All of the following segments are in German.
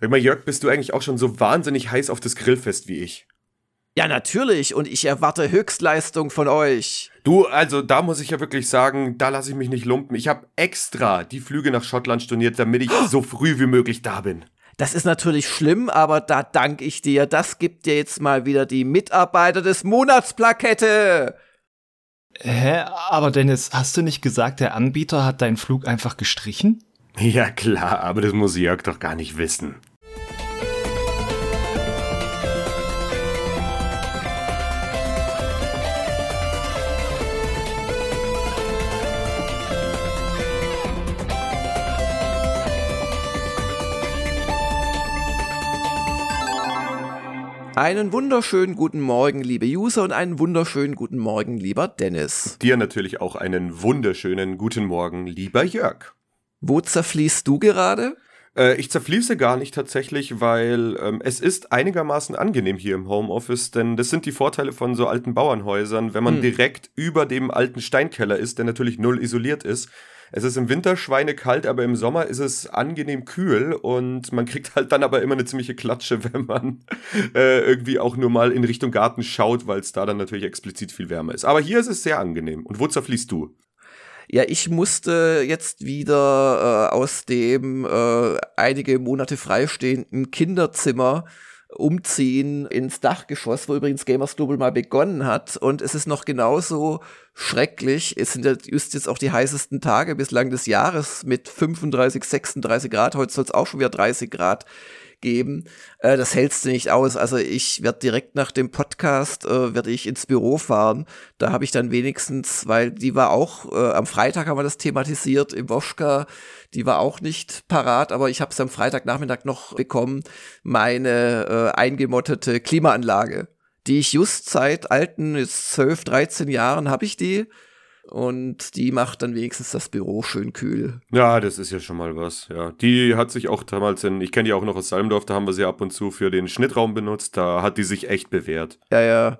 Sag mal, Jörg, bist du eigentlich auch schon so wahnsinnig heiß auf das Grillfest wie ich? Ja, natürlich. Und ich erwarte Höchstleistung von euch. Du, also da muss ich ja wirklich sagen, da lasse ich mich nicht lumpen. Ich habe extra die Flüge nach Schottland storniert, damit ich so früh wie möglich da bin. Das ist natürlich schlimm, aber da danke ich dir. Das gibt dir jetzt mal wieder die Mitarbeiter des Monatsplakette. Hä? Aber Dennis, hast du nicht gesagt, der Anbieter hat deinen Flug einfach gestrichen? Ja klar, aber das muss Jörg doch gar nicht wissen. Einen wunderschönen guten Morgen, liebe User, und einen wunderschönen guten Morgen, lieber Dennis. Dir natürlich auch einen wunderschönen guten Morgen, lieber Jörg. Wo zerfließt du gerade? Äh, ich zerfließe gar nicht tatsächlich, weil ähm, es ist einigermaßen angenehm hier im Homeoffice, denn das sind die Vorteile von so alten Bauernhäusern, wenn man hm. direkt über dem alten Steinkeller ist, der natürlich null isoliert ist es ist im Winter schweinekalt, aber im Sommer ist es angenehm kühl und man kriegt halt dann aber immer eine ziemliche Klatsche, wenn man äh, irgendwie auch nur mal in Richtung Garten schaut, weil es da dann natürlich explizit viel wärmer ist. Aber hier ist es sehr angenehm. Und wo zerfließt du? Ja, ich musste jetzt wieder äh, aus dem äh, einige Monate freistehenden Kinderzimmer umziehen ins Dachgeschoss, wo übrigens Gamers Global mal begonnen hat. Und es ist noch genauso schrecklich. Es sind jetzt auch die heißesten Tage bislang des Jahres mit 35, 36 Grad. Heute soll es auch schon wieder 30 Grad geben. Äh, das hältst du nicht aus. Also ich werde direkt nach dem Podcast äh, werde ich ins Büro fahren. Da habe ich dann wenigstens, weil die war auch äh, am Freitag haben wir das thematisiert im Woschka. Die war auch nicht parat, aber ich habe es am Freitagnachmittag noch bekommen. Meine äh, eingemottete Klimaanlage, die ich just seit alten, jetzt 12, 13 Jahren habe ich die und die macht dann wenigstens das Büro schön kühl. Ja, das ist ja schon mal was, ja. Die hat sich auch damals in, ich kenne die auch noch aus Salmdorf, da haben wir sie ab und zu für den Schnittraum benutzt, da hat die sich echt bewährt. Ja, ja.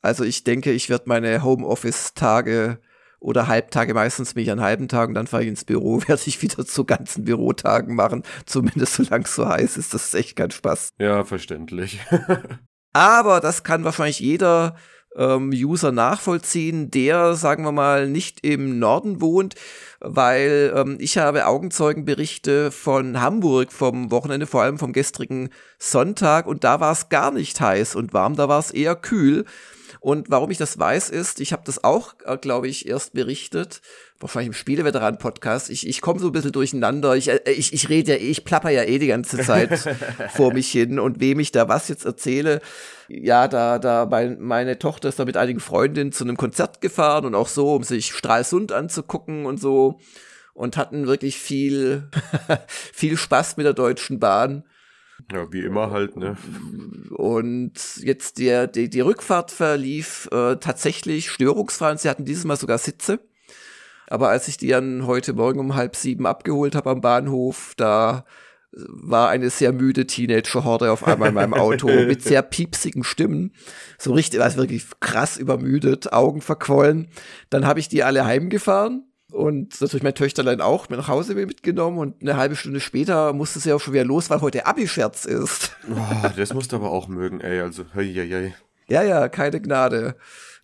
Also ich denke, ich werde meine Homeoffice-Tage oder Halbtage, meistens mich an halben Tagen, dann fahre ich ins Büro, werde ich wieder zu ganzen Bürotagen machen, zumindest solange es so heiß ist, das ist echt kein Spaß. Ja, verständlich. Aber das kann wahrscheinlich jeder ähm, User nachvollziehen, der, sagen wir mal, nicht im Norden wohnt, weil ähm, ich habe Augenzeugenberichte von Hamburg vom Wochenende, vor allem vom gestrigen Sonntag, und da war es gar nicht heiß und warm, da war es eher kühl. Und warum ich das weiß, ist, ich habe das auch, äh, glaube ich, erst berichtet, wahrscheinlich im Spieleveteran-Podcast. Ich, ich komme so ein bisschen durcheinander. Ich, äh, ich, ich rede ja eh, ich plapper ja eh die ganze Zeit vor mich hin und wem ich da was jetzt erzähle. Ja, da, da, mein, meine Tochter ist da mit einigen Freundinnen zu einem Konzert gefahren und auch so, um sich Stralsund anzugucken und so. Und hatten wirklich viel, viel Spaß mit der Deutschen Bahn. Ja, wie immer halt, ne? Und jetzt der, die, die Rückfahrt verlief äh, tatsächlich störungsfrei und sie hatten dieses Mal sogar Sitze. Aber als ich die dann heute Morgen um halb sieben abgeholt habe am Bahnhof, da war eine sehr müde Teenager-Horde auf einmal in meinem Auto mit sehr piepsigen Stimmen. So richtig, also wirklich krass übermüdet, Augen verquollen. Dann habe ich die alle heimgefahren und natürlich mein Töchterlein auch mit nach Hause mitgenommen und eine halbe Stunde später musste sie auch schon wieder los, weil heute Abi-Scherz ist. Oh, das musst du aber auch mögen, ey, also, hei, hei, hei. Ja, ja, keine Gnade.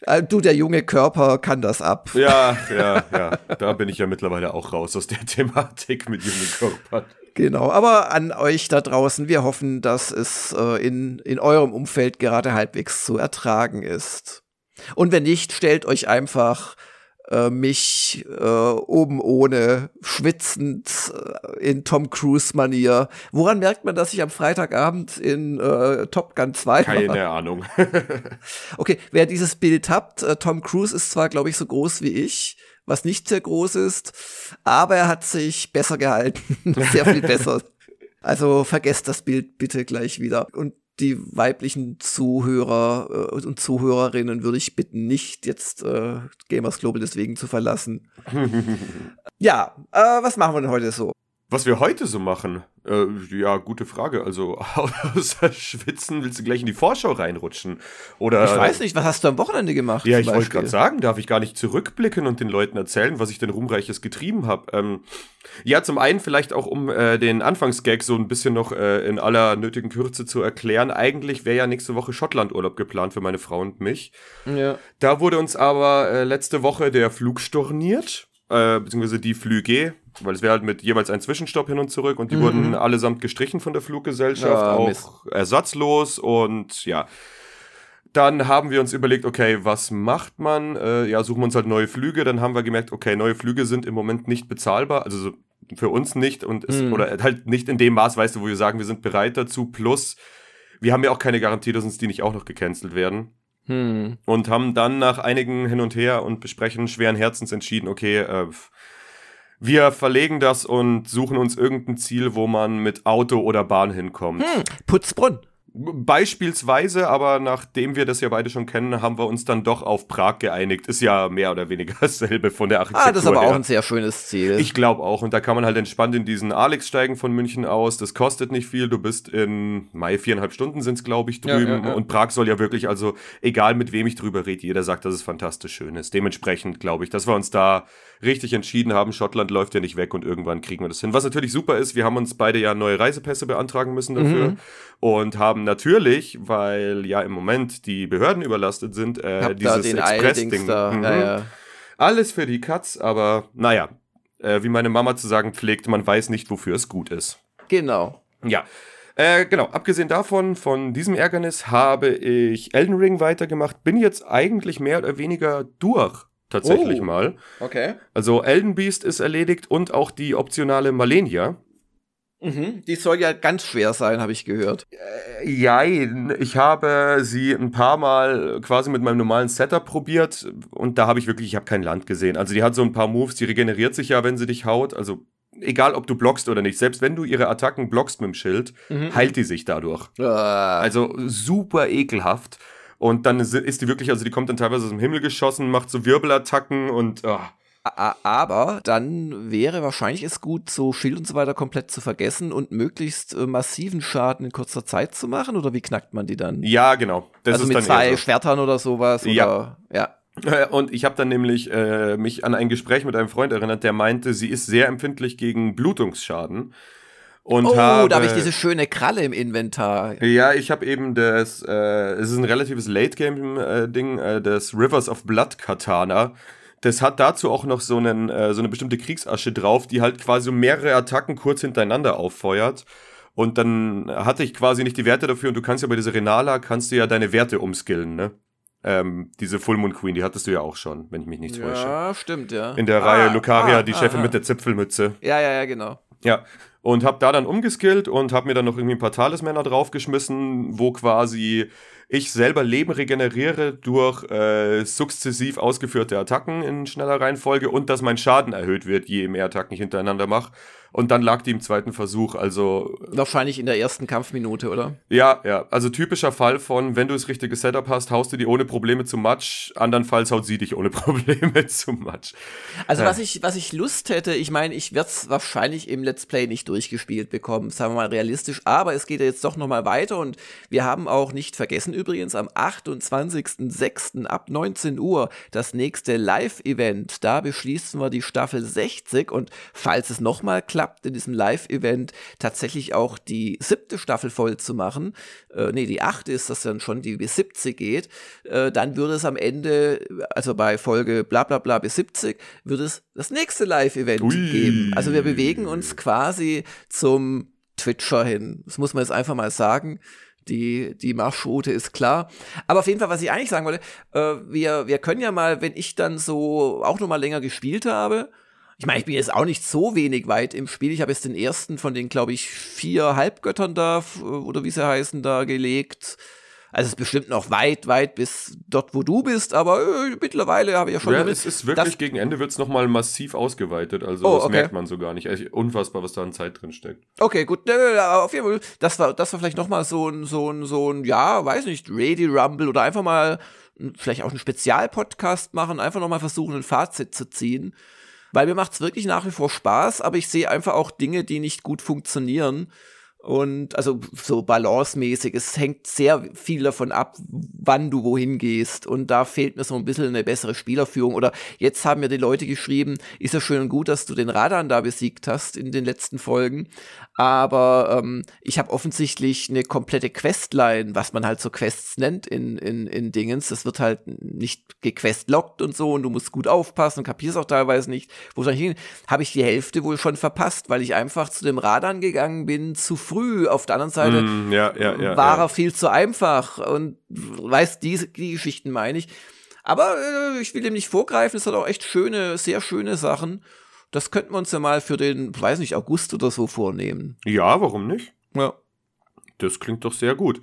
Äh, du, der junge Körper kann das ab. Ja, ja, ja. Da bin ich ja mittlerweile auch raus aus der Thematik mit jungen Körpern. Genau, aber an euch da draußen, wir hoffen, dass es äh, in, in eurem Umfeld gerade halbwegs zu ertragen ist. Und wenn nicht, stellt euch einfach äh, mich äh, oben ohne, schwitzend äh, in Tom Cruise-Manier. Woran merkt man, dass ich am Freitagabend in äh, Top Gun 2 Keine war? Ahnung. okay, wer dieses Bild habt, äh, Tom Cruise ist zwar, glaube ich, so groß wie ich, was nicht sehr groß ist, aber er hat sich besser gehalten. sehr viel besser. Also vergesst das Bild bitte gleich wieder. Und die weiblichen Zuhörer äh, und Zuhörerinnen würde ich bitten, nicht jetzt äh, Gamers Global deswegen zu verlassen. ja, äh, was machen wir denn heute so? Was wir heute so machen? Äh, ja, gute Frage. Also außer Schwitzen willst du gleich in die Vorschau reinrutschen? Oder? Ich weiß nicht, was hast du am Wochenende gemacht? Ja, ich wollte gerade sagen, darf ich gar nicht zurückblicken und den Leuten erzählen, was ich denn Ruhmreiches getrieben habe. Ähm, ja, zum einen vielleicht auch, um äh, den Anfangsgag so ein bisschen noch äh, in aller nötigen Kürze zu erklären. Eigentlich wäre ja nächste Woche Schottlandurlaub geplant für meine Frau und mich. Ja. Da wurde uns aber äh, letzte Woche der Flug storniert äh, beziehungsweise die Flüge, weil es wäre halt mit jeweils ein Zwischenstopp hin und zurück und die mhm. wurden allesamt gestrichen von der Fluggesellschaft, ja, auch Mist. ersatzlos und ja. Dann haben wir uns überlegt, okay, was macht man? Äh, ja, suchen wir uns halt neue Flüge. Dann haben wir gemerkt, okay, neue Flüge sind im Moment nicht bezahlbar, also für uns nicht und es, mhm. oder halt nicht in dem Maß, weißt du, wo wir sagen, wir sind bereit dazu. Plus, wir haben ja auch keine Garantie, dass uns die nicht auch noch gecancelt werden. Hm. Und haben dann nach einigen Hin und Her und Besprechen schweren Herzens entschieden, okay, äh, wir verlegen das und suchen uns irgendein Ziel, wo man mit Auto oder Bahn hinkommt. Hm, Putzbrunn. Beispielsweise, aber nachdem wir das ja beide schon kennen, haben wir uns dann doch auf Prag geeinigt. Ist ja mehr oder weniger dasselbe von der Architektur. Ah, das ist aber her. auch ein sehr schönes Ziel. Ich glaube auch. Und da kann man halt entspannt in diesen Alex steigen von München aus. Das kostet nicht viel. Du bist in Mai viereinhalb Stunden sind es, glaube ich, drüben. Ja, ja, ja. Und Prag soll ja wirklich, also egal mit wem ich drüber rede, jeder sagt, dass es fantastisch schön ist. Dementsprechend glaube ich, dass wir uns da richtig entschieden haben. Schottland läuft ja nicht weg und irgendwann kriegen wir das hin. Was natürlich super ist, wir haben uns beide ja neue Reisepässe beantragen müssen dafür. Mhm. Und haben natürlich, weil ja im Moment die Behörden überlastet sind, äh, dieses Express-Ding. Mhm. Ja, ja. Alles für die Katz, aber naja, äh, wie meine Mama zu sagen pflegt, man weiß nicht, wofür es gut ist. Genau. Ja. Äh, genau, abgesehen davon, von diesem Ärgernis, habe ich Elden Ring weitergemacht, bin jetzt eigentlich mehr oder weniger durch tatsächlich oh, mal. Okay. Also Elden Beast ist erledigt und auch die optionale Malenia. Mhm, die soll ja ganz schwer sein, habe ich gehört. Äh, ja, ich habe sie ein paar Mal quasi mit meinem normalen Setup probiert und da habe ich wirklich, ich habe kein Land gesehen. Also die hat so ein paar Moves, die regeneriert sich ja, wenn sie dich haut. Also egal, ob du blockst oder nicht, selbst wenn du ihre Attacken blockst mit dem Schild, mhm. heilt die sich dadurch. Ah. Also super ekelhaft. Und dann ist die wirklich, also die kommt dann teilweise aus dem Himmel geschossen, macht so Wirbelattacken und oh, aber dann wäre wahrscheinlich es gut, so Schild und so weiter komplett zu vergessen und möglichst äh, massiven Schaden in kurzer Zeit zu machen? Oder wie knackt man die dann? Ja, genau. Das also mit zwei so. Schwertern oder sowas? Ja. ja. Und ich habe dann nämlich äh, mich an ein Gespräch mit einem Freund erinnert, der meinte, sie ist sehr empfindlich gegen Blutungsschaden. Und oh, habe, da habe ich diese schöne Kralle im Inventar. Ja, ich habe eben das, äh, es ist ein relatives Late-Game-Ding, äh, das Rivers of Blood Katana das hat dazu auch noch so, einen, äh, so eine bestimmte Kriegsasche drauf, die halt quasi mehrere Attacken kurz hintereinander auffeuert. Und dann hatte ich quasi nicht die Werte dafür und du kannst ja bei dieser Renala, kannst du ja deine Werte umskillen, ne? Ähm, diese Full Moon Queen, die hattest du ja auch schon, wenn ich mich nicht täusche. Ja, stimmt, ja. In der ah, Reihe Lucaria, ah, die ah, Chefin ah. mit der Zipfelmütze. Ja, ja, ja, genau. Ja, und hab da dann umgeskillt und hab mir dann noch irgendwie ein paar Talismänner draufgeschmissen, wo quasi ich selber Leben regeneriere durch äh, sukzessiv ausgeführte Attacken in schneller Reihenfolge und dass mein Schaden erhöht wird, je mehr Attacken ich hintereinander mache. Und dann lag die im zweiten Versuch, also. Wahrscheinlich in der ersten Kampfminute, oder? Ja, ja. Also typischer Fall von, wenn du das richtige Setup hast, haust du die ohne Probleme zum Match, andernfalls haut sie dich ohne Probleme zum Match. Also ja. was ich, was ich Lust hätte, ich meine, ich werde es wahrscheinlich im Let's Play nicht durchgespielt bekommen, sagen wir mal realistisch, aber es geht ja jetzt doch nochmal weiter und wir haben auch nicht vergessen übrigens am 28.06. ab 19 Uhr das nächste Live-Event. Da beschließen wir die Staffel 60 und falls es nochmal klappt, geklappt, in diesem Live-Event tatsächlich auch die siebte Staffel voll zu machen. Äh, nee, die achte ist das dann schon, die bis 70 geht. Äh, dann würde es am Ende, also bei Folge bla bla bla bis 70, würde es das nächste Live-Event geben. Also wir bewegen uns quasi zum Twitcher hin. Das muss man jetzt einfach mal sagen. Die, die Marschroute ist klar. Aber auf jeden Fall, was ich eigentlich sagen wollte, äh, wir, wir können ja mal, wenn ich dann so auch noch mal länger gespielt habe, ich meine, ich bin jetzt auch nicht so wenig weit im Spiel. Ich habe jetzt den ersten von den, glaube ich, vier Halbgöttern da, oder wie sie heißen, da gelegt. Also es ist bestimmt noch weit, weit bis dort, wo du bist, aber äh, mittlerweile habe ich ja schon. Ja, es ist wirklich, gegen Ende wird es nochmal massiv ausgeweitet. Also oh, das merkt man so gar nicht. Echt unfassbar, was da an Zeit drin steckt. Okay, gut. Auf jeden Fall, das war, das war vielleicht nochmal so ein, so ein, so ein, ja, weiß nicht, Ready Rumble oder einfach mal vielleicht auch einen Spezialpodcast machen, einfach nochmal versuchen, ein Fazit zu ziehen Weil mir macht's wirklich nach wie vor Spaß, aber ich sehe einfach auch Dinge, die nicht gut funktionieren. Und also so balancemäßig, es hängt sehr viel davon ab, wann du wohin gehst. Und da fehlt mir so ein bisschen eine bessere Spielerführung. Oder jetzt haben mir die Leute geschrieben, ist ja schön und gut, dass du den Radan da besiegt hast in den letzten Folgen. Aber ähm, ich habe offensichtlich eine komplette Questline, was man halt so Quests nennt in, in, in Dingens. Das wird halt nicht gequestlockt und so und du musst gut aufpassen und kapierst auch teilweise nicht, wo soll ich hin. Habe ich die Hälfte wohl schon verpasst, weil ich einfach zu dem Radan gegangen bin, zu früh. Auf der anderen Seite mm, ja, ja, ja, war er viel zu einfach. Und weißt, die, die Geschichten meine ich. Aber äh, ich will dem nicht vorgreifen. Es hat auch echt schöne, sehr schöne Sachen. Das könnten wir uns ja mal für den, weiß nicht, August oder so vornehmen. Ja, warum nicht? Ja. Das klingt doch sehr gut.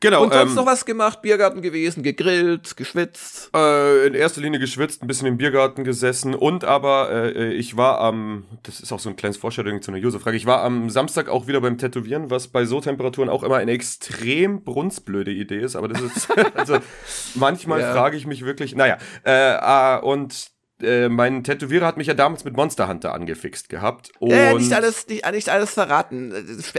Genau. Und sonst ähm, noch was gemacht? Biergarten gewesen, gegrillt, geschwitzt? Äh, in erster Linie geschwitzt, ein bisschen im Biergarten gesessen und aber äh, ich war am, das ist auch so ein kleines Vorstellung zu einer User-Frage, ich war am Samstag auch wieder beim Tätowieren, was bei so Temperaturen auch immer eine extrem brunstblöde Idee ist, aber das ist, also manchmal ja. frage ich mich wirklich, naja, äh, äh, und äh, mein Tätowierer hat mich ja damals mit Monster Hunter angefixt gehabt. Und äh, nicht alles, nicht, nicht alles verraten.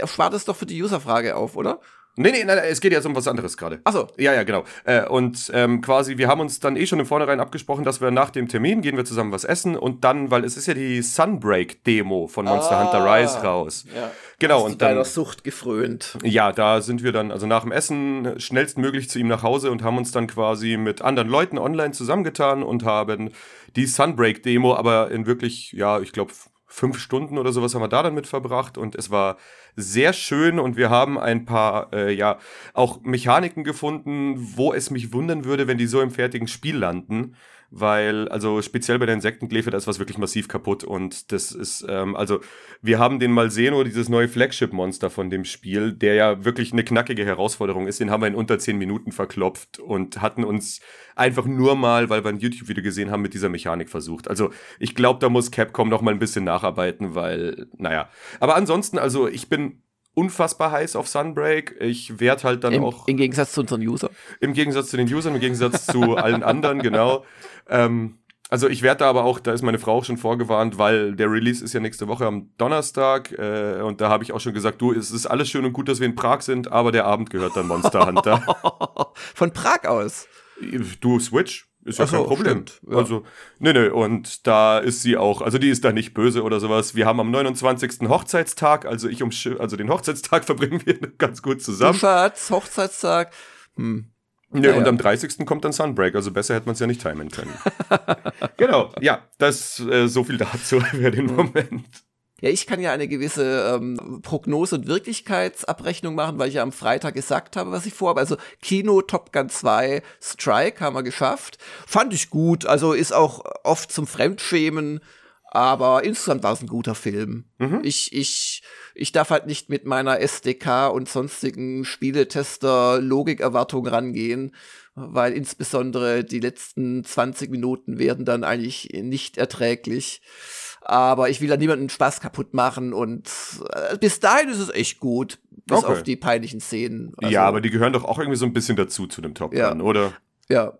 Spart es doch für die User-Frage auf, oder? Nee, nee, nein, es geht jetzt um was anderes gerade. Achso. Ja, ja, genau. Äh, und ähm, quasi, wir haben uns dann eh schon im Vornherein abgesprochen, dass wir nach dem Termin gehen wir zusammen was essen und dann, weil es ist ja die Sunbreak-Demo von Monster ah, Hunter Rise raus. Ja. Genau. Hast und dann. deiner Sucht gefrönt. Ja, da sind wir dann, also nach dem Essen, schnellstmöglich zu ihm nach Hause und haben uns dann quasi mit anderen Leuten online zusammengetan und haben die Sunbreak-Demo, aber in wirklich, ja, ich glaube, fünf Stunden oder sowas haben wir da dann mit verbracht und es war sehr schön und wir haben ein paar, äh, ja, auch Mechaniken gefunden, wo es mich wundern würde, wenn die so im fertigen Spiel landen weil, also speziell bei der Insektengläfe, da ist was wirklich massiv kaputt und das ist, ähm, also wir haben den Malseno, dieses neue Flagship-Monster von dem Spiel, der ja wirklich eine knackige Herausforderung ist, den haben wir in unter zehn Minuten verklopft und hatten uns einfach nur mal, weil wir ein YouTube-Video gesehen haben, mit dieser Mechanik versucht. Also ich glaube, da muss Capcom noch mal ein bisschen nacharbeiten, weil, naja. Aber ansonsten, also ich bin unfassbar heiß auf Sunbreak. Ich werde halt dann Im, auch. Im Gegensatz zu unseren Usern. Im Gegensatz zu den Usern, im Gegensatz zu allen anderen, genau. Ähm, also ich werde da aber auch, da ist meine Frau auch schon vorgewarnt, weil der Release ist ja nächste Woche am Donnerstag äh, und da habe ich auch schon gesagt, du, es ist alles schön und gut, dass wir in Prag sind, aber der Abend gehört dann Monster Hunter. Von Prag aus? Du Switch, ist ja so, kein Problem. Stimmt, ja. Also, nee, nee, und da ist sie auch, also die ist da nicht böse oder sowas. Wir haben am 29. Hochzeitstag, also ich um, also den Hochzeitstag verbringen wir ganz gut zusammen. Schatz, Hochzeitstag. Hm. Nee, ja, und ja. am 30. kommt dann Sunbreak, also besser hätte man es ja nicht timen können. genau, ja, das äh, so viel dazu für den Moment. Ja, ich kann ja eine gewisse ähm, Prognose- und Wirklichkeitsabrechnung machen, weil ich ja am Freitag gesagt habe, was ich vorhabe. Also Kino Top Gun 2 Strike haben wir geschafft. Fand ich gut, also ist auch oft zum Fremdschämen, aber insgesamt war es ein guter Film. Mhm. Ich, ich, ich darf halt nicht mit meiner SDK und sonstigen Spieletester-Logikerwartung rangehen, weil insbesondere die letzten 20 Minuten werden dann eigentlich nicht erträglich aber ich will da niemanden Spaß kaputt machen und äh, bis dahin ist es echt gut, bis okay. auf die peinlichen Szenen. Also, ja, aber die gehören doch auch irgendwie so ein bisschen dazu zu dem Top Gun, ja. oder? Ja.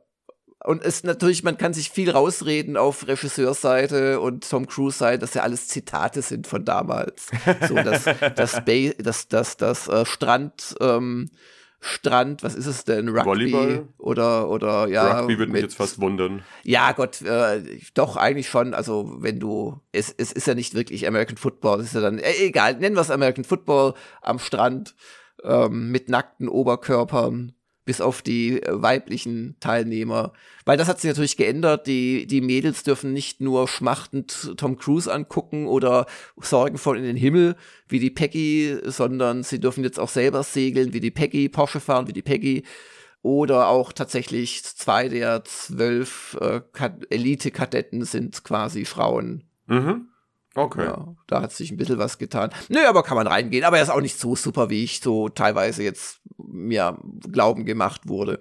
Und es natürlich, man kann sich viel rausreden auf Regisseursseite und Tom Cruise Seite, dass ja alles Zitate sind von damals. so das, das, das, das, das, das äh, Strand, ähm, Strand, was ist es denn? Rugby Volleyball? oder oder ja. Rugby würde mich jetzt fast wundern. Ja, Gott, äh, doch eigentlich schon. Also wenn du, es, es ist ja nicht wirklich American Football, es ist ja dann äh, egal, nennen wir es American Football am Strand ähm, mit nackten Oberkörpern bis auf die äh, weiblichen Teilnehmer. Weil das hat sich natürlich geändert. Die, die Mädels dürfen nicht nur schmachtend Tom Cruise angucken oder sorgenvoll in den Himmel wie die Peggy, sondern sie dürfen jetzt auch selber segeln wie die Peggy, Porsche fahren wie die Peggy. Oder auch tatsächlich zwei der zwölf äh, Elite-Kadetten sind quasi Frauen. Mhm. Okay. Ja, da hat sich ein bisschen was getan. Nö, aber kann man reingehen. Aber er ist auch nicht so super, wie ich so teilweise jetzt mir glauben gemacht wurde.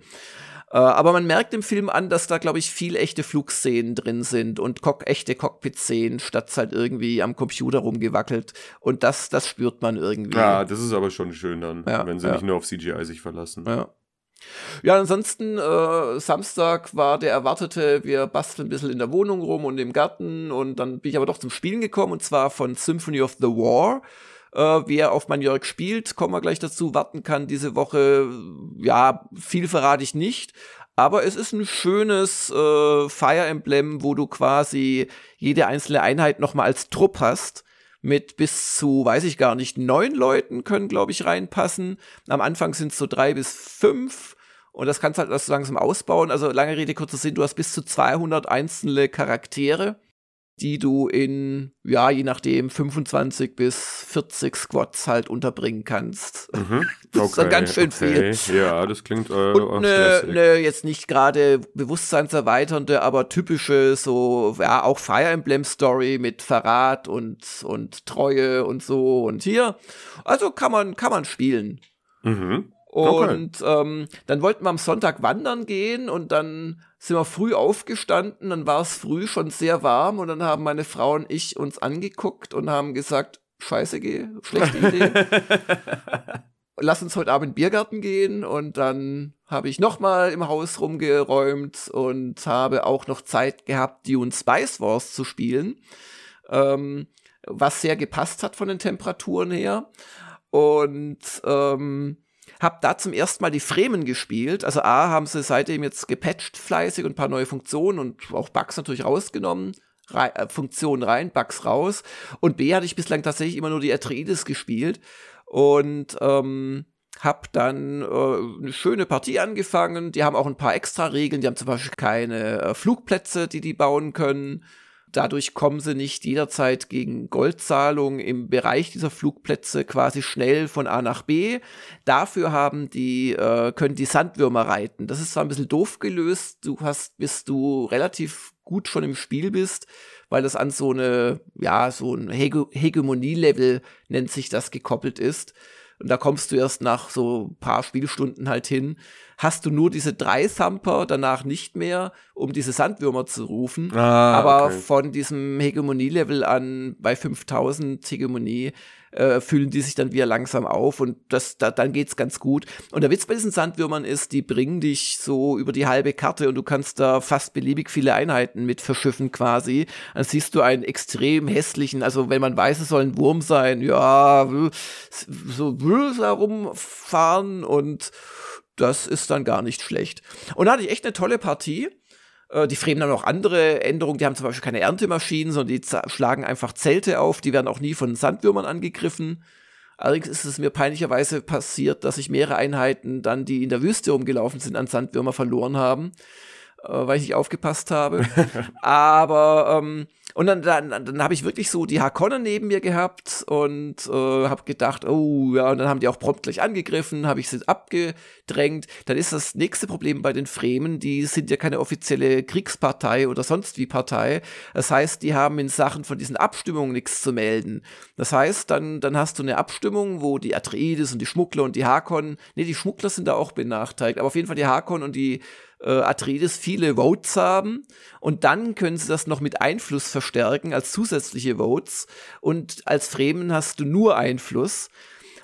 Äh, aber man merkt im Film an, dass da, glaube ich, viel echte Flugszenen drin sind und Cock echte Cockpit-Szenen, statt halt irgendwie am Computer rumgewackelt. Und das, das spürt man irgendwie. Ja, das ist aber schon schön dann, ja, wenn sie ja. nicht nur auf CGI sich verlassen. Ja. Ja, ansonsten, äh, Samstag war der erwartete, wir basteln ein bisschen in der Wohnung rum und im Garten und dann bin ich aber doch zum Spielen gekommen und zwar von Symphony of the War. Äh, wer auf mein Jörg spielt, kommen wir gleich dazu, warten kann diese Woche. Ja, viel verrate ich nicht. Aber es ist ein schönes äh, Fire Emblem, wo du quasi jede einzelne Einheit nochmal als Trupp hast mit bis zu, weiß ich gar nicht, neun Leuten können, glaube ich, reinpassen. Am Anfang sind es so drei bis fünf. Und das kannst du halt erst langsam ausbauen. Also lange Rede, kurzer Sinn, du hast bis zu 200 einzelne Charaktere die du in, ja, je nachdem, 25 bis 40 Squats halt unterbringen kannst. Mhm. Das ist dann ganz schön okay. viel. Ja, das klingt äh, Und ne, ne, jetzt nicht gerade bewusstseinserweiternde, aber typische, so, ja, auch Fire Emblem Story mit Verrat und, und Treue und so und hier. Also kann man, kann man spielen. Mhm. Und okay. ähm, dann wollten wir am Sonntag wandern gehen und dann sind wir früh aufgestanden, dann war es früh schon sehr warm und dann haben meine Frau und ich uns angeguckt und haben gesagt, scheiße, geh, schlechte Idee. Lass uns heute Abend in den Biergarten gehen und dann habe ich nochmal im Haus rumgeräumt und habe auch noch Zeit gehabt, Dune Spice Wars zu spielen, ähm, was sehr gepasst hat von den Temperaturen her. Und ähm, hab da zum ersten Mal die Fremen gespielt. Also A, haben sie seitdem jetzt gepatcht fleißig und ein paar neue Funktionen und auch Bugs natürlich rausgenommen. Re äh, Funktionen rein, Bugs raus. Und B, hatte ich bislang tatsächlich immer nur die Atreides gespielt. Und ähm, hab dann äh, eine schöne Partie angefangen. Die haben auch ein paar extra Regeln. Die haben zum Beispiel keine äh, Flugplätze, die die bauen können. Dadurch kommen sie nicht jederzeit gegen Goldzahlung im Bereich dieser Flugplätze quasi schnell von A nach B. Dafür haben die, äh, können die Sandwürmer reiten. Das ist zwar ein bisschen doof gelöst. Du hast, bis du relativ gut schon im Spiel bist, weil das an so eine, ja, so ein Hege Hegemonie-Level nennt sich das gekoppelt ist. Und da kommst du erst nach so ein paar Spielstunden halt hin. Hast du nur diese drei Thumper, danach nicht mehr, um diese Sandwürmer zu rufen. Ah, Aber okay. von diesem Hegemonie-Level an bei 5000 Hegemonie äh, fühlen die sich dann wieder langsam auf und das, da, dann geht's ganz gut. Und der Witz bei diesen Sandwürmern ist, die bringen dich so über die halbe Karte und du kannst da fast beliebig viele Einheiten mit verschiffen quasi. Dann siehst du einen extrem hässlichen, also wenn man weiß, es soll ein Wurm sein, ja, so herumfahren und das ist dann gar nicht schlecht. Und da hatte ich echt eine tolle Partie. Äh, die Fremen haben auch andere Änderungen. Die haben zum Beispiel keine Erntemaschinen, sondern die schlagen einfach Zelte auf. Die werden auch nie von Sandwürmern angegriffen. Allerdings ist es mir peinlicherweise passiert, dass ich mehrere Einheiten dann, die in der Wüste rumgelaufen sind, an Sandwürmer verloren haben, äh, weil ich nicht aufgepasst habe. Aber ähm, und dann, dann, dann habe ich wirklich so die Hakonnen neben mir gehabt und äh, habe gedacht, oh ja, und dann haben die auch prompt gleich angegriffen, habe ich sie abgedrängt. Dann ist das nächste Problem bei den Fremen, die sind ja keine offizielle Kriegspartei oder sonst wie Partei. Das heißt, die haben in Sachen von diesen Abstimmungen nichts zu melden. Das heißt, dann, dann hast du eine Abstimmung, wo die Atreides und die Schmuggler und die Hakon, nee, die Schmuggler sind da auch benachteiligt, aber auf jeden Fall die Hakon und die äh, Atreides viele Votes haben und dann können sie das noch mit Einfluss verstärken als zusätzliche Votes und als Fremen hast du nur Einfluss.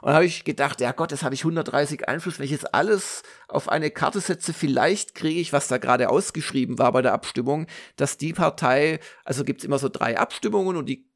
Und habe ich gedacht, ja Gott, jetzt habe ich 130 Einfluss. Wenn ich jetzt alles auf eine Karte setze, vielleicht kriege ich, was da gerade ausgeschrieben war bei der Abstimmung, dass die Partei, also gibt es immer so drei Abstimmungen und die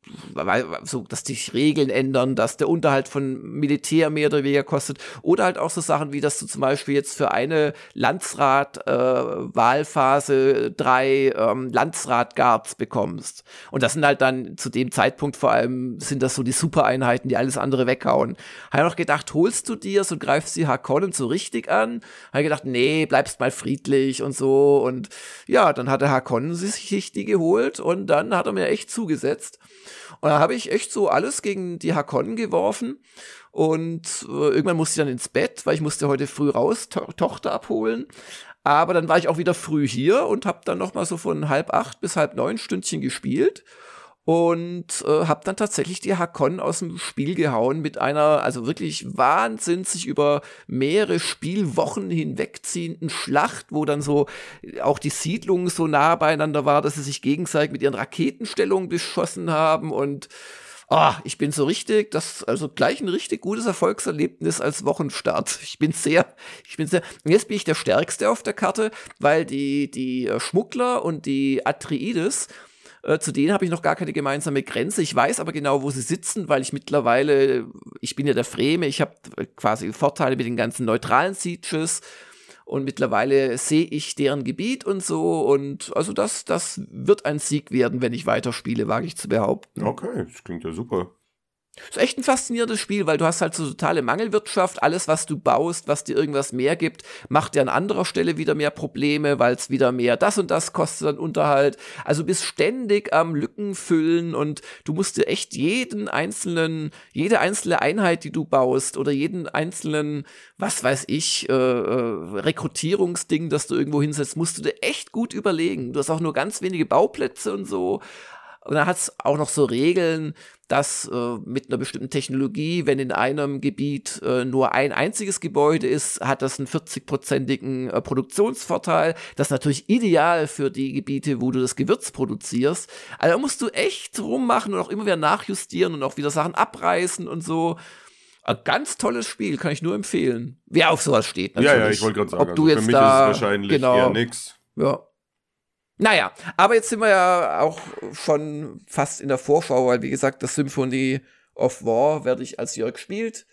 so, dass sich Regeln ändern, dass der Unterhalt von Militär mehr oder weniger kostet. Oder halt auch so Sachen wie, dass du zum Beispiel jetzt für eine Landsrat-Wahlphase äh, drei ähm, Landsrat-Guards bekommst. Und das sind halt dann zu dem Zeitpunkt vor allem, sind das so die Supereinheiten, die alles andere weghauen. Habe noch gedacht, holst du dir und greifst die Harkonnen so richtig an? Habe gedacht, nee, bleibst mal friedlich und so. Und ja, dann hat der Harkonnen sich die geholt und dann hat er mir echt zugesetzt. Und da habe ich echt so alles gegen die Hakonnen geworfen. Und äh, irgendwann musste ich dann ins Bett, weil ich musste heute früh raus, to Tochter abholen. Aber dann war ich auch wieder früh hier und habe dann noch mal so von halb acht bis halb neun Stündchen gespielt und äh, habe dann tatsächlich die Hakon aus dem Spiel gehauen mit einer also wirklich wahnsinnig sich über mehrere Spielwochen hinwegziehenden Schlacht, wo dann so auch die Siedlungen so nah beieinander war, dass sie sich gegenseitig mit ihren Raketenstellungen beschossen haben und Ah, ich bin so richtig, das, also gleich ein richtig gutes Erfolgserlebnis als Wochenstart. Ich bin sehr, ich bin sehr, jetzt bin ich der Stärkste auf der Karte, weil die, die äh, Schmuggler und die Atreides, äh, zu denen habe ich noch gar keine gemeinsame Grenze. Ich weiß aber genau, wo sie sitzen, weil ich mittlerweile, ich bin ja der Freme, ich habe quasi Vorteile mit den ganzen neutralen Sieges und mittlerweile sehe ich deren Gebiet und so und also das, das wird ein Sieg werden, wenn ich weiterspiele, wage ich zu behaupten. Okay, das klingt ja super. Ist echt ein faszinierendes Spiel, weil du hast halt so totale Mangelwirtschaft. Alles, was du baust, was dir irgendwas mehr gibt, macht dir an anderer Stelle wieder mehr Probleme, weil es wieder mehr das und das kostet dann Unterhalt. Also bist ständig am Lücken füllen und du musst dir echt jeden einzelnen, jede einzelne Einheit, die du baust oder jeden einzelnen, was weiß ich, äh, äh, Rekrutierungsding, das du irgendwo hinsetzt, musst du dir echt gut überlegen. Du hast auch nur ganz wenige Bauplätze und so. Und dann hat es auch noch so Regeln, dass äh, mit einer bestimmten Technologie, wenn in einem Gebiet äh, nur ein einziges Gebäude ist, hat das einen 40-prozentigen äh, Produktionsvorteil. Das ist natürlich ideal für die Gebiete, wo du das Gewürz produzierst. Also da musst du echt rummachen und auch immer wieder nachjustieren und auch wieder Sachen abreißen und so. Ein ganz tolles Spiel, kann ich nur empfehlen. Wer auf sowas steht, natürlich. Ja, ja, ich wollte gerade sagen, Ob du also jetzt für mich da, ist es wahrscheinlich genau, eher nix. Ja, naja, aber jetzt sind wir ja auch schon fast in der Vorschau, weil wie gesagt, das Symphony of War werde ich als Jörg spielt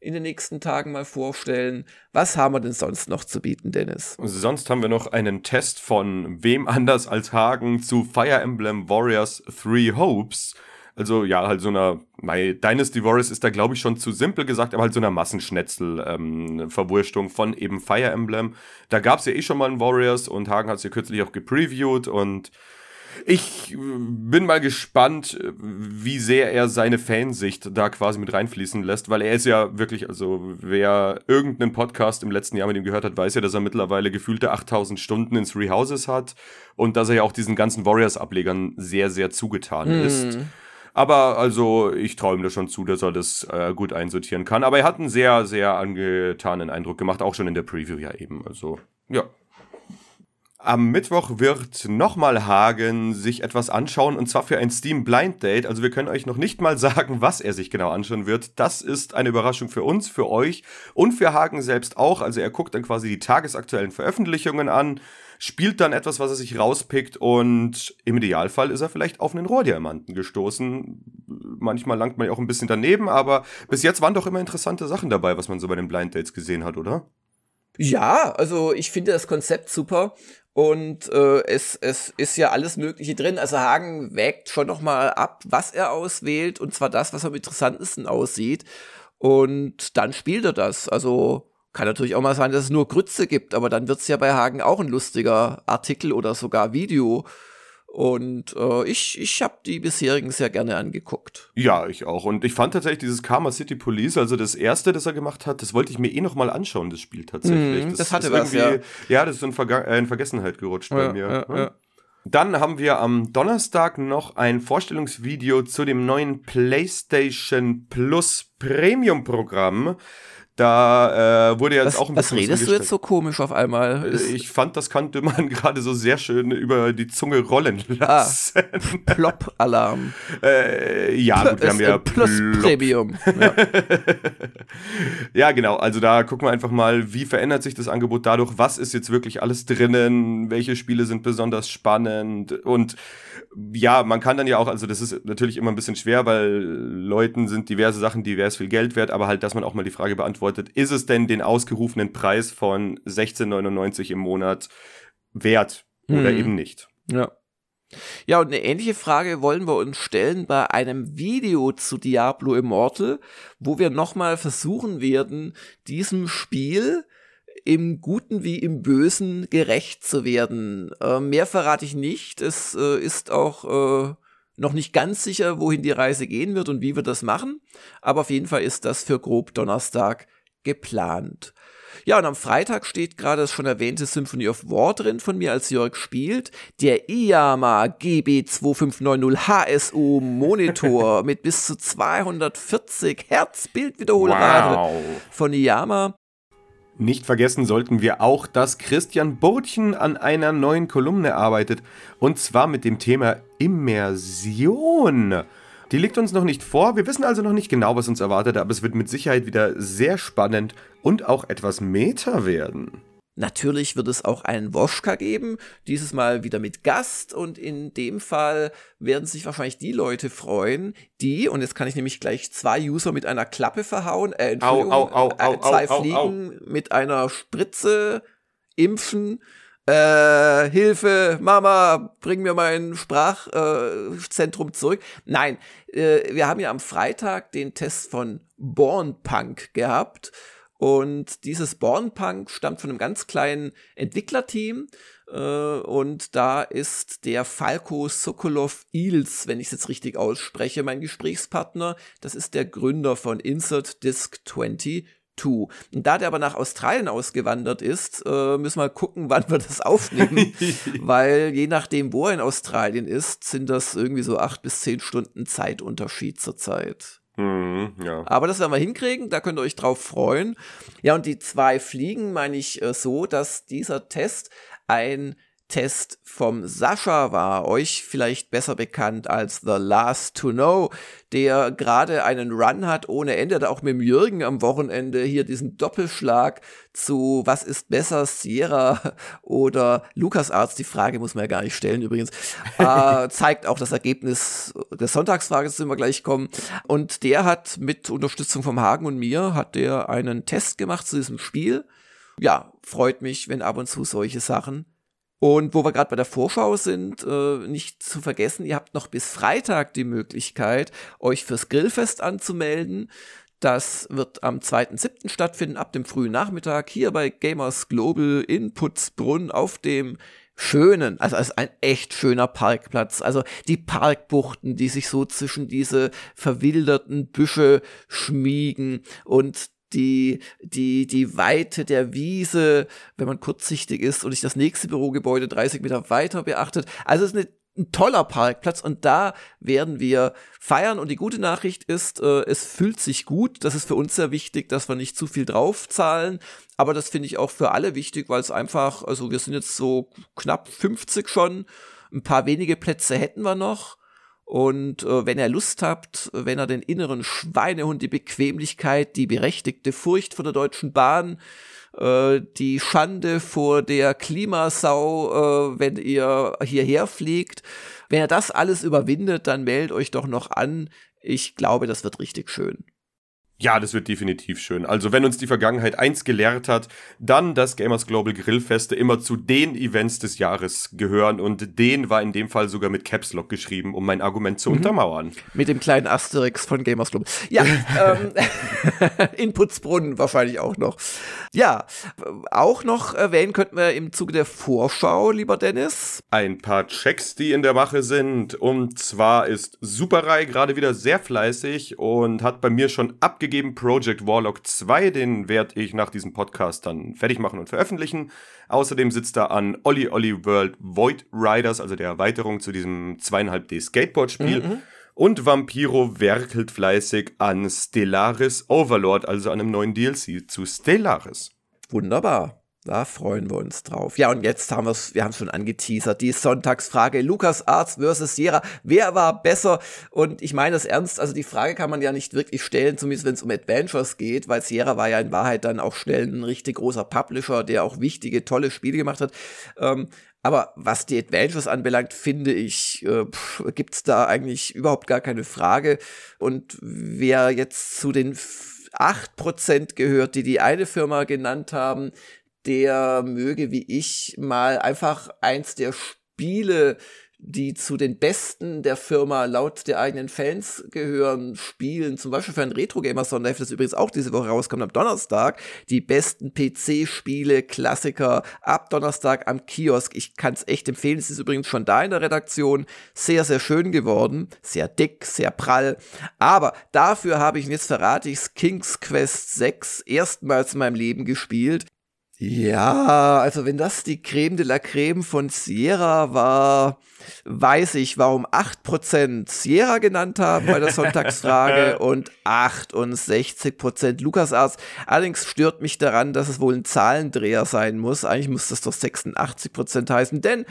in den nächsten Tagen mal vorstellen. Was haben wir denn sonst noch zu bieten, Dennis? Sonst haben wir noch einen Test von wem anders als Hagen zu Fire Emblem Warriors Three Hopes. Also ja, halt so einer, my Dynasty Warriors ist da glaube ich schon zu simpel gesagt, aber halt so einer Massenschnetzel-Verwurstung ähm, von eben Fire Emblem. Da gab es ja eh schon mal einen Warriors und Hagen hat es ja kürzlich auch gepreviewt und ich bin mal gespannt, wie sehr er seine Fansicht da quasi mit reinfließen lässt, weil er ist ja wirklich, also wer irgendeinen Podcast im letzten Jahr mit ihm gehört hat, weiß ja, dass er mittlerweile gefühlte 8000 Stunden in Three Houses hat und dass er ja auch diesen ganzen Warriors-Ablegern sehr, sehr zugetan mm. ist. Aber also ich traue ihm da schon zu, dass er das äh, gut einsortieren kann. Aber er hat einen sehr, sehr angetanen Eindruck gemacht, auch schon in der Preview ja eben. Also ja. Am Mittwoch wird nochmal Hagen sich etwas anschauen und zwar für ein Steam Blind Date. Also wir können euch noch nicht mal sagen, was er sich genau anschauen wird. Das ist eine Überraschung für uns, für euch und für Hagen selbst auch. Also er guckt dann quasi die tagesaktuellen Veröffentlichungen an spielt dann etwas, was er sich rauspickt und im Idealfall ist er vielleicht auf einen Rohrdiamanten gestoßen. Manchmal langt man ja auch ein bisschen daneben, aber bis jetzt waren doch immer interessante Sachen dabei, was man so bei den Blind Dates gesehen hat, oder? Ja, also ich finde das Konzept super und äh, es, es ist ja alles Mögliche drin. Also Hagen wägt schon noch mal ab, was er auswählt und zwar das, was am interessantesten aussieht und dann spielt er das. Also kann natürlich auch mal sein, dass es nur Grütze gibt, aber dann wird es ja bei Hagen auch ein lustiger Artikel oder sogar Video. Und äh, ich, ich habe die bisherigen sehr gerne angeguckt. Ja, ich auch. Und ich fand tatsächlich dieses Karma City Police, also das erste, das er gemacht hat, das wollte ich mir eh noch mal anschauen, das Spiel tatsächlich. Mm, das, das, hatte was, ja. Ja, das ist in, Verga äh, in Vergessenheit gerutscht ja, bei mir. Ja, ja. Dann haben wir am Donnerstag noch ein Vorstellungsvideo zu dem neuen PlayStation Plus Premium Programm. Da äh, wurde jetzt was, auch ein bisschen. Was redest du jetzt so komisch auf einmal? Äh, ich fand, das konnte man gerade so sehr schön über die Zunge rollen ah, lassen. Ah, Plop-Alarm. äh, ja, gut, wir haben ja Plus Plop. Premium. Ja. ja, genau. Also da gucken wir einfach mal, wie verändert sich das Angebot dadurch? Was ist jetzt wirklich alles drinnen? Welche Spiele sind besonders spannend? Und ja, man kann dann ja auch, also das ist natürlich immer ein bisschen schwer, weil Leuten sind diverse Sachen divers viel Geld wert, aber halt, dass man auch mal die Frage beantwortet, ist es denn den ausgerufenen Preis von 16,99 im Monat wert oder hm. eben nicht? Ja. Ja, und eine ähnliche Frage wollen wir uns stellen bei einem Video zu Diablo Immortal, wo wir nochmal versuchen werden, diesem Spiel im Guten wie im Bösen gerecht zu werden. Äh, mehr verrate ich nicht. Es äh, ist auch äh, noch nicht ganz sicher, wohin die Reise gehen wird und wie wir das machen. Aber auf jeden Fall ist das für grob Donnerstag geplant. Ja, und am Freitag steht gerade das schon erwähnte Symphony of War drin von mir als Jörg spielt. Der IAMA GB2590 HSO Monitor mit bis zu 240 Hertz Bildwiederholrate wow. von IAMA. Nicht vergessen sollten wir auch, dass Christian Burtchen an einer neuen Kolumne arbeitet und zwar mit dem Thema Immersion. Die liegt uns noch nicht vor. Wir wissen also noch nicht genau, was uns erwartet, aber es wird mit Sicherheit wieder sehr spannend und auch etwas Meta werden. Natürlich wird es auch einen Woschka geben, dieses Mal wieder mit Gast und in dem Fall werden sich wahrscheinlich die Leute freuen, die, und jetzt kann ich nämlich gleich zwei User mit einer Klappe verhauen, äh, Entschuldigung, au, au, au, äh, zwei Fliegen mit einer Spritze impfen, äh, Hilfe, Mama, bring mir mein Sprachzentrum äh, zurück. Nein, äh, wir haben ja am Freitag den Test von Born Punk gehabt. Und dieses Born Punk stammt von einem ganz kleinen Entwicklerteam. Äh, und da ist der Falco Sokolov Ils, wenn ich es jetzt richtig ausspreche, mein Gesprächspartner. Das ist der Gründer von Insert Disk 20 2. Da der aber nach Australien ausgewandert ist, äh, müssen wir gucken, wann wir das aufnehmen. weil je nachdem, wo er in Australien ist, sind das irgendwie so acht bis zehn Stunden Zeitunterschied zurzeit. Mhm, ja. Aber das werden wir hinkriegen, da könnt ihr euch drauf freuen. Ja, und die zwei Fliegen meine ich äh, so, dass dieser Test ein Test vom Sascha war euch vielleicht besser bekannt als The Last to Know, der gerade einen Run hat ohne Ende, hat auch mit dem Jürgen am Wochenende hier diesen Doppelschlag zu Was ist besser, Sierra oder LucasArts, die Frage muss man ja gar nicht stellen übrigens, äh, zeigt auch das Ergebnis der Sonntagsfrage, zu dem wir gleich kommen. Und der hat mit Unterstützung vom Hagen und mir, hat der einen Test gemacht zu diesem Spiel. Ja, freut mich, wenn ab und zu solche Sachen und wo wir gerade bei der Vorschau sind, äh, nicht zu vergessen, ihr habt noch bis Freitag die Möglichkeit, euch fürs Grillfest anzumelden. Das wird am 2.7. stattfinden, ab dem frühen Nachmittag, hier bei Gamers Global in Putzbrunn auf dem schönen, also ist ein echt schöner Parkplatz. Also die Parkbuchten, die sich so zwischen diese verwilderten Büsche schmiegen und die, die, die Weite der Wiese, wenn man kurzsichtig ist und sich das nächste Bürogebäude 30 Meter weiter beachtet. Also es ist eine, ein toller Parkplatz und da werden wir feiern. Und die gute Nachricht ist, äh, es fühlt sich gut. Das ist für uns sehr wichtig, dass wir nicht zu viel draufzahlen. Aber das finde ich auch für alle wichtig, weil es einfach, also wir sind jetzt so knapp 50 schon. Ein paar wenige Plätze hätten wir noch. Und äh, wenn ihr Lust habt, wenn ihr den inneren Schweinehund, die Bequemlichkeit, die berechtigte Furcht vor der Deutschen Bahn, äh, die Schande vor der Klimasau, äh, wenn ihr hierher fliegt, wenn ihr das alles überwindet, dann meldet euch doch noch an. Ich glaube, das wird richtig schön. Ja, das wird definitiv schön. Also wenn uns die Vergangenheit eins gelehrt hat, dann, dass Gamers Global Grillfeste immer zu den Events des Jahres gehören und den war in dem Fall sogar mit Caps Lock geschrieben, um mein Argument zu mhm. untermauern. Mit dem kleinen Asterix von Gamers Global. Ja, ähm, Inputsbrunnen wahrscheinlich auch noch. Ja, auch noch erwähnen könnten wir im Zuge der Vorschau, lieber Dennis. Ein paar Checks, die in der Mache sind. Und zwar ist Superrei gerade wieder sehr fleißig und hat bei mir schon abgegeben, gegeben. Project Warlock 2, den werde ich nach diesem Podcast dann fertig machen und veröffentlichen. Außerdem sitzt da an Olli Olli World Void Riders, also der Erweiterung zu diesem 2,5D Skateboard-Spiel. Mhm. Und Vampiro werkelt fleißig an Stellaris Overlord, also an einem neuen DLC zu Stellaris. Wunderbar. Da freuen wir uns drauf. Ja, und jetzt haben wir es, wir haben es schon angeteasert, die Sonntagsfrage, Lukas Arzt versus Sierra, wer war besser? Und ich meine das ernst, also die Frage kann man ja nicht wirklich stellen, zumindest wenn es um Adventures geht, weil Sierra war ja in Wahrheit dann auch schnell ein richtig großer Publisher, der auch wichtige, tolle Spiele gemacht hat. Ähm, aber was die Adventures anbelangt, finde ich, äh, gibt es da eigentlich überhaupt gar keine Frage. Und wer jetzt zu den 8% gehört, die die eine Firma genannt haben, der möge wie ich mal einfach eins der Spiele, die zu den besten der Firma laut der eigenen Fans gehören, spielen. Zum Beispiel für ein Retro Gamer Sonderheft, das übrigens auch diese Woche rauskommt am Donnerstag. Die besten PC-Spiele, Klassiker ab Donnerstag am Kiosk. Ich kann es echt empfehlen. Es ist übrigens schon da in der Redaktion. Sehr, sehr schön geworden. Sehr dick, sehr prall. Aber dafür habe ich, jetzt verrate ich King's Quest 6 erstmals in meinem Leben gespielt Ja, also wenn das die Creme de la Creme von Sierra war, weiß ich, warum 8% Sierra genannt haben bei der Sonntagsfrage und 68% LucasArts. Allerdings stört mich daran, dass es wohl ein Zahlendreher sein muss. Eigentlich muss das doch 86% heißen, denn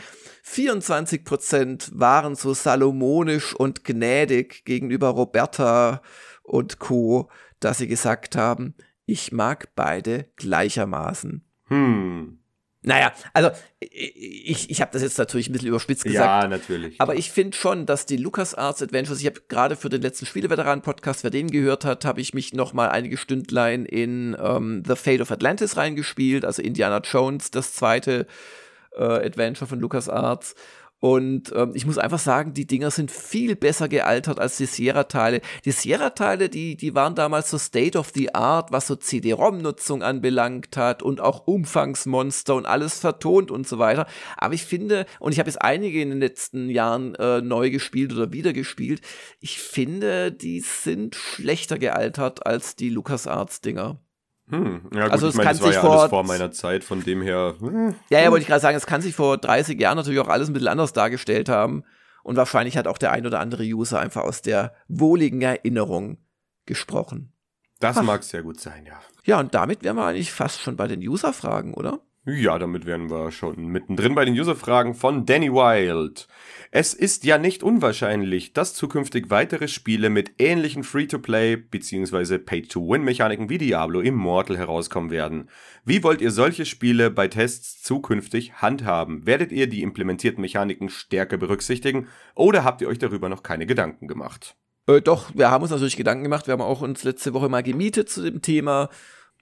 24% waren so salomonisch und gnädig gegenüber Roberta und Co., dass sie gesagt haben, ich mag beide gleichermaßen. Hm. Naja, also ich, ich habe das jetzt natürlich ein bisschen überspitzt gesagt. Ja, natürlich. Aber ich finde schon, dass die LucasArts Adventures, ich habe gerade für den letzten Spieleveteranen-Podcast, wer den gehört hat, habe ich mich noch mal einige Stündlein in ähm, The Fate of Atlantis reingespielt, also Indiana Jones, das zweite äh, Adventure von LucasArts. Und ähm, ich muss einfach sagen, die Dinger sind viel besser gealtert als die Sierra-Teile. Die Sierra-Teile, die, die waren damals so State of the Art, was so CD-ROM-Nutzung anbelangt hat und auch Umfangsmonster und alles vertont und so weiter. Aber ich finde, und ich habe jetzt einige in den letzten Jahren äh, neu gespielt oder wieder gespielt, ich finde, die sind schlechter gealtert als die LucasArts-Dinger. Hm. Ja, gut, Also ich es meine, kann das war sich ja vor- alles vor meiner Zeit, von dem her. hm. Ja, ja, wollte ich gerade sagen, es kann sich vor 30 Jahren natürlich auch alles ein bisschen anders dargestellt haben. Und wahrscheinlich hat auch der ein oder andere User einfach aus der wohligen Erinnerung gesprochen. Das Ach. mag sehr gut sein, ja. Ja, und damit wären wir eigentlich fast schon bei den User-Fragen, oder? Ja, damit wären wir schon mittendrin bei den User-Fragen von Danny Wild. Es ist ja nicht unwahrscheinlich, dass zukünftig weitere Spiele mit ähnlichen Free-to-Play bzw. Pay-to-Win-Mechaniken wie Diablo Immortal herauskommen werden. Wie wollt ihr solche Spiele bei Tests zukünftig handhaben? Werdet ihr die implementierten Mechaniken stärker berücksichtigen oder habt ihr euch darüber noch keine Gedanken gemacht? Äh, doch, wir haben uns natürlich Gedanken gemacht. Wir haben auch uns letzte Woche mal gemietet zu dem Thema.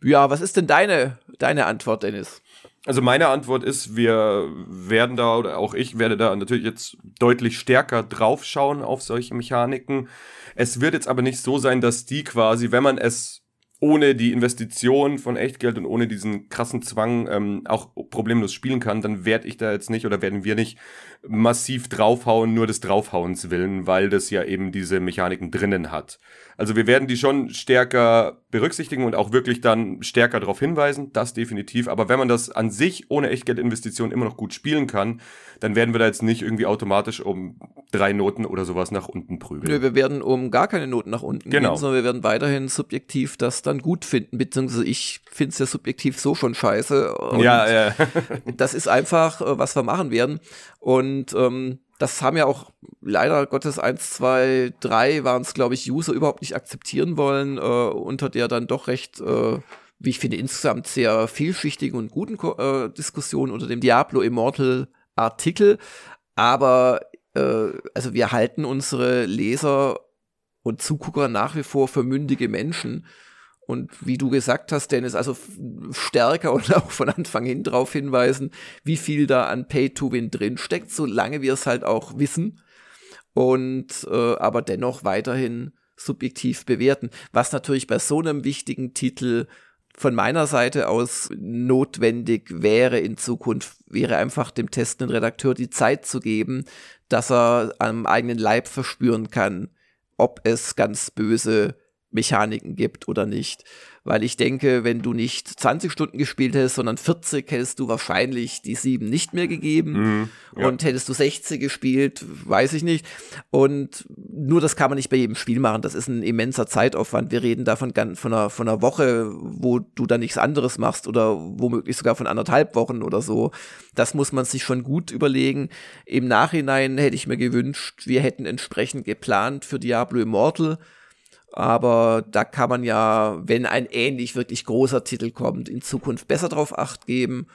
Ja, was ist denn deine, deine Antwort, Dennis? Also meine Antwort ist, wir werden da, oder auch ich werde da natürlich jetzt deutlich stärker draufschauen auf solche Mechaniken. Es wird jetzt aber nicht so sein, dass die quasi, wenn man es ohne die Investition von Echtgeld und ohne diesen krassen Zwang ähm, auch problemlos spielen kann, dann werde ich da jetzt nicht oder werden wir nicht massiv draufhauen, nur des Draufhauens willen, weil das ja eben diese Mechaniken drinnen hat. Also wir werden die schon stärker berücksichtigen und auch wirklich dann stärker darauf hinweisen, das definitiv. Aber wenn man das an sich ohne Echtgeldinvestition immer noch gut spielen kann, dann werden wir da jetzt nicht irgendwie automatisch um drei Noten oder sowas nach unten prügeln. Nö, wir werden um gar keine Noten nach unten Genau. gehen, sondern wir werden weiterhin subjektiv das dann gut finden, beziehungsweise ich finde es ja subjektiv so schon scheiße. Ja, ja. das ist einfach, äh, was wir machen werden. Und ähm, das haben ja auch leider Gottes 1, 2, 3 waren es, glaube ich, User überhaupt nicht akzeptieren wollen, äh, unter der dann doch recht, äh, wie ich finde, insgesamt sehr vielschichtigen und guten Ko äh, Diskussion unter dem Diablo Immortal Artikel. Aber äh, also wir halten unsere Leser und Zugucker nach wie vor für mündige Menschen. Und wie du gesagt hast, Dennis, also stärker und auch von Anfang hin darauf hinweisen, wie viel da an Pay-to-Win drinsteckt, solange wir es halt auch wissen. Und äh, aber dennoch weiterhin subjektiv bewerten. Was natürlich bei so einem wichtigen Titel von meiner Seite aus notwendig wäre in Zukunft, wäre einfach dem testenden Redakteur die Zeit zu geben, dass er am eigenen Leib verspüren kann, ob es ganz böse Mechaniken gibt oder nicht. Weil ich denke, wenn du nicht 20 Stunden gespielt hättest, sondern 40, hättest du wahrscheinlich die 7 nicht mehr gegeben. Mhm, ja. Und hättest du 60 gespielt, weiß ich nicht. Und nur das kann man nicht bei jedem Spiel machen. Das ist ein immenser Zeitaufwand. Wir reden da von, von, einer, von einer Woche, wo du dann nichts anderes machst oder womöglich sogar von anderthalb Wochen oder so. Das muss man sich schon gut überlegen. Im Nachhinein hätte ich mir gewünscht, wir hätten entsprechend geplant für Diablo Immortal. Aber da kann man ja, wenn ein ähnlich wirklich großer Titel kommt, in Zukunft besser drauf acht geben.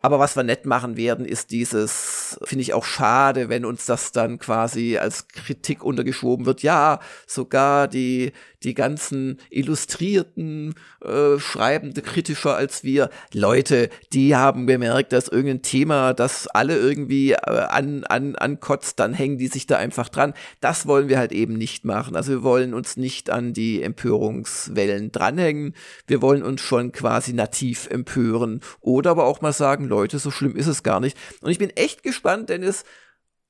Aber was wir nett machen werden, ist dieses, finde ich auch schade, wenn uns das dann quasi als Kritik untergeschoben wird. Ja, sogar die, die ganzen illustrierten, äh, schreibende kritischer als wir. Leute, die haben bemerkt, dass irgendein Thema, das alle irgendwie äh, an, an, ankotzt, dann hängen die sich da einfach dran. Das wollen wir halt eben nicht machen. Also wir wollen uns nicht an die Empörungswellen dranhängen. Wir wollen uns schon quasi nativ empören. Oder aber auch mal sagen, Leute, so schlimm ist es gar nicht. Und ich bin echt gespannt, Dennis,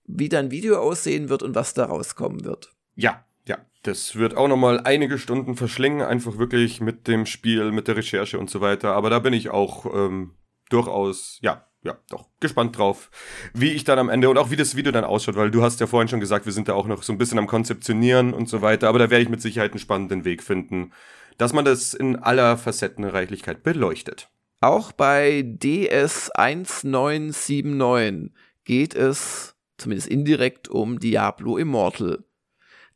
wie dein Video aussehen wird und was da rauskommen wird. Ja, Ja, das wird auch nochmal einige Stunden verschlingen, einfach wirklich mit dem Spiel, mit der Recherche und so weiter. Aber da bin ich auch ähm, durchaus, ja, ja, doch, gespannt drauf, wie ich dann am Ende und auch wie das Video dann ausschaut, weil du hast ja vorhin schon gesagt, wir sind da auch noch so ein bisschen am Konzeptionieren und so weiter, aber da werde ich mit Sicherheit einen spannenden Weg finden, dass man das in aller Facettenreichlichkeit beleuchtet. Auch bei DS1979 geht es zumindest indirekt um Diablo Immortal.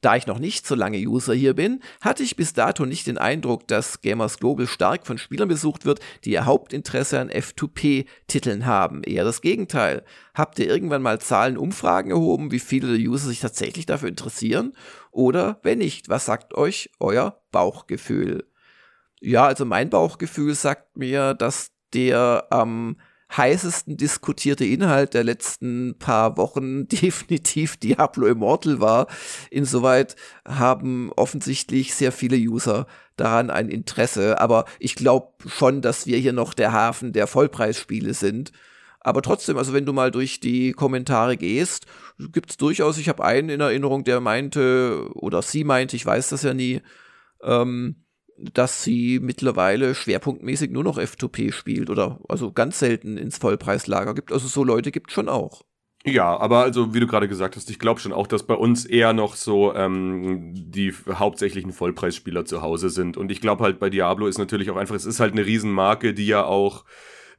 Da ich noch nicht so lange User hier bin, hatte ich bis dato nicht den Eindruck, dass Gamers Global stark von Spielern besucht wird, die ihr Hauptinteresse an F2P-Titeln haben. Eher das Gegenteil. Habt ihr irgendwann mal Zahlen, Umfragen erhoben, wie viele der User sich tatsächlich dafür interessieren? Oder wenn nicht, was sagt euch euer Bauchgefühl? Ja, also mein Bauchgefühl sagt mir, dass der am heißesten diskutierte Inhalt der letzten paar Wochen definitiv Diablo Immortal war. Insoweit haben offensichtlich sehr viele User daran ein Interesse. Aber ich glaube schon, dass wir hier noch der Hafen der Vollpreisspiele sind. Aber trotzdem, also wenn du mal durch die Kommentare gehst, gibt's durchaus, ich habe einen in Erinnerung, der meinte, oder sie meinte, ich weiß das ja nie, ähm, dass sie mittlerweile schwerpunktmäßig nur noch F2P spielt oder also ganz selten ins Vollpreislager gibt. Also so Leute gibt schon auch. Ja, aber also wie du gerade gesagt hast, ich glaube schon auch, dass bei uns eher noch so ähm, die hauptsächlichen Vollpreisspieler zu Hause sind. Und ich glaube halt bei Diablo ist natürlich auch einfach, es ist halt eine Riesenmarke, die ja auch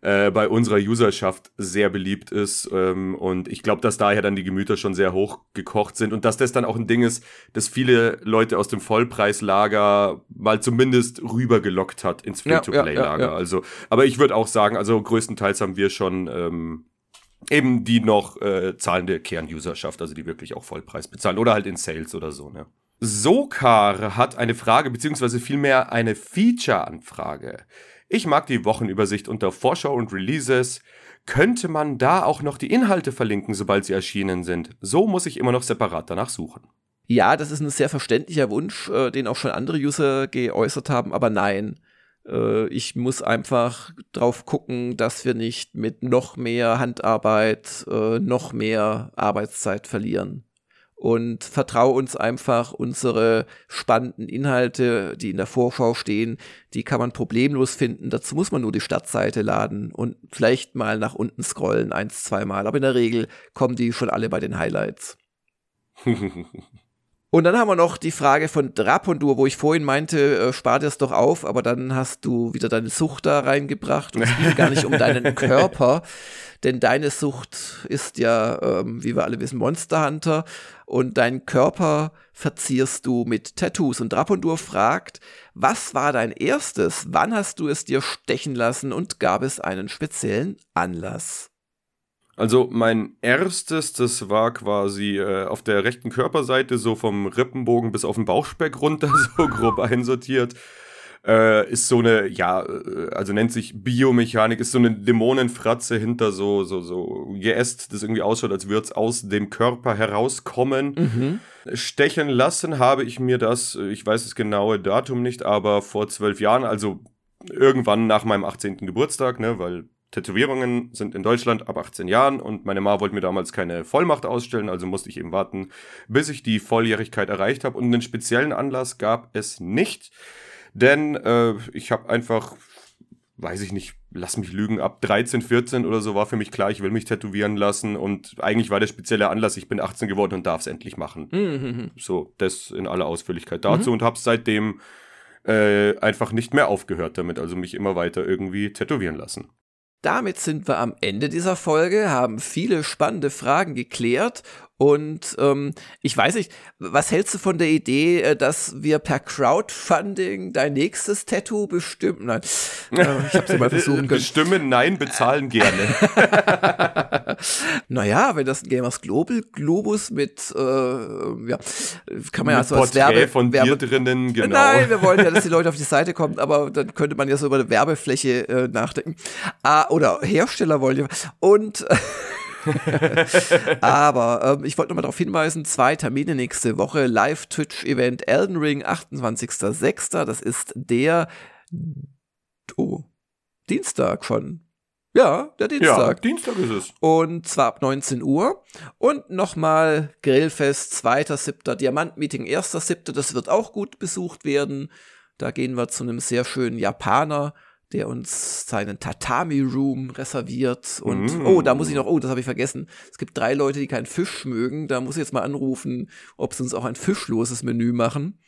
äh, bei unserer Userschaft sehr beliebt ist. Ähm, und ich glaube, dass daher dann die Gemüter schon sehr hoch gekocht sind und dass das dann auch ein Ding ist, dass viele Leute aus dem Vollpreislager mal zumindest rübergelockt hat ins Free-to-Play-Lager. Ja, ja, ja, also, aber ich würde auch sagen, also größtenteils haben wir schon ähm, eben die noch äh, zahlende Kern-Userschaft, also die wirklich auch Vollpreis bezahlen oder halt in Sales oder so, ne? Sokar hat eine Frage, beziehungsweise vielmehr eine Feature-Anfrage. Ich mag die Wochenübersicht unter Vorschau und Releases. Könnte man da auch noch die Inhalte verlinken, sobald sie erschienen sind? So muss ich immer noch separat danach suchen. Ja, das ist ein sehr verständlicher Wunsch, äh, den auch schon andere User geäußert haben, aber nein. Äh, ich muss einfach drauf gucken, dass wir nicht mit noch mehr Handarbeit äh, noch mehr Arbeitszeit verlieren und vertraue uns einfach unsere spannenden Inhalte, die in der Vorschau stehen, die kann man problemlos finden. Dazu muss man nur die Stadtseite laden und vielleicht mal nach unten scrollen, eins, zweimal. Aber in der Regel kommen die schon alle bei den Highlights. Und dann haben wir noch die Frage von Drapondur, wo ich vorhin meinte, äh, spar dir es doch auf, aber dann hast du wieder deine Sucht da reingebracht. Und es geht gar nicht um deinen Körper, denn deine Sucht ist ja, ähm, wie wir alle wissen, Monster Hunter und deinen Körper verzierst du mit Tattoos. Und Drapondur fragt, was war dein erstes? Wann hast du es dir stechen lassen und gab es einen speziellen Anlass? Also mein erstes, das war quasi äh, auf der rechten Körperseite, so vom Rippenbogen bis auf den Bauchspeck runter, so grob einsortiert. Äh, ist so eine, ja, äh, also nennt sich Biomechanik, ist so eine Dämonenfratze hinter so, so, so Geäst, das irgendwie ausschaut, als würde es aus dem Körper herauskommen. Mhm. Stechen lassen habe ich mir das, äh, ich weiß das genaue Datum nicht, aber vor zwölf Jahren, also irgendwann nach meinem 18. Geburtstag, ne, weil Tätowierungen sind in Deutschland ab 18 Jahren und meine Ma wollte mir damals keine Vollmacht ausstellen, also musste ich eben warten, bis ich die Volljährigkeit erreicht habe. Und einen speziellen Anlass gab es nicht, denn äh, ich habe einfach, weiß ich nicht, lass mich lügen, ab 13, 14 oder so war für mich klar, ich will mich tätowieren lassen und eigentlich war der spezielle Anlass, ich bin 18 geworden und darf es endlich machen. Mhm. So, das in aller Ausführlichkeit dazu mhm. und habe seitdem äh, einfach nicht mehr aufgehört damit, also mich immer weiter irgendwie tätowieren lassen. Damit sind wir am Ende dieser Folge, haben viele spannende Fragen geklärt und ähm, ich weiß nicht, was hältst du von der Idee, äh, dass wir per Crowdfunding dein nächstes Tattoo bestimmen? Nein, äh, ich habe es mal versuchen können. Bestimmen, nein, bezahlen gerne. naja, wenn das ein Gamers Global Globus mit, äh, ja, kann man mit ja so als Werbe, von Werbe dir drinnen, genau. Nein, wir wollen ja, dass die Leute auf die Seite kommen, aber dann könnte man ja so über eine Werbefläche äh, nachdenken. Ah, oder Hersteller wollen ja. Und Aber ähm, ich wollte nochmal darauf hinweisen, zwei Termine nächste Woche. Live-Twitch-Event Elden Ring, 28.06. Das ist der oh, Dienstag schon. Ja, der Dienstag. Ja, Dienstag ist es. Und zwar ab 19 Uhr. Und nochmal Grillfest, 2.7. Diamantmeeting, 1.7. Das wird auch gut besucht werden. Da gehen wir zu einem sehr schönen Japaner, der uns seinen Tatami Room reserviert. Und mm. oh, da muss ich noch, oh, das habe ich vergessen. Es gibt drei Leute, die keinen Fisch mögen. Da muss ich jetzt mal anrufen, ob sie uns auch ein fischloses Menü machen.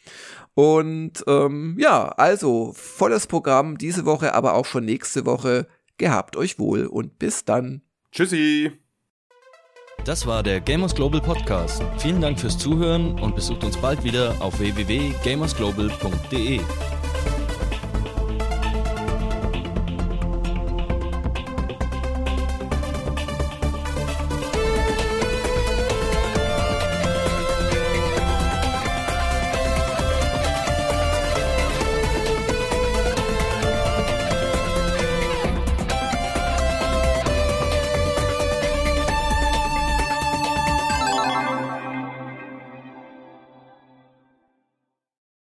Und ähm, ja, also volles Programm diese Woche, aber auch schon nächste Woche. Gehabt euch wohl und bis dann. Tschüssi. Das war der Gamers Global Podcast. Vielen Dank fürs Zuhören und besucht uns bald wieder auf www.gamersglobal.de.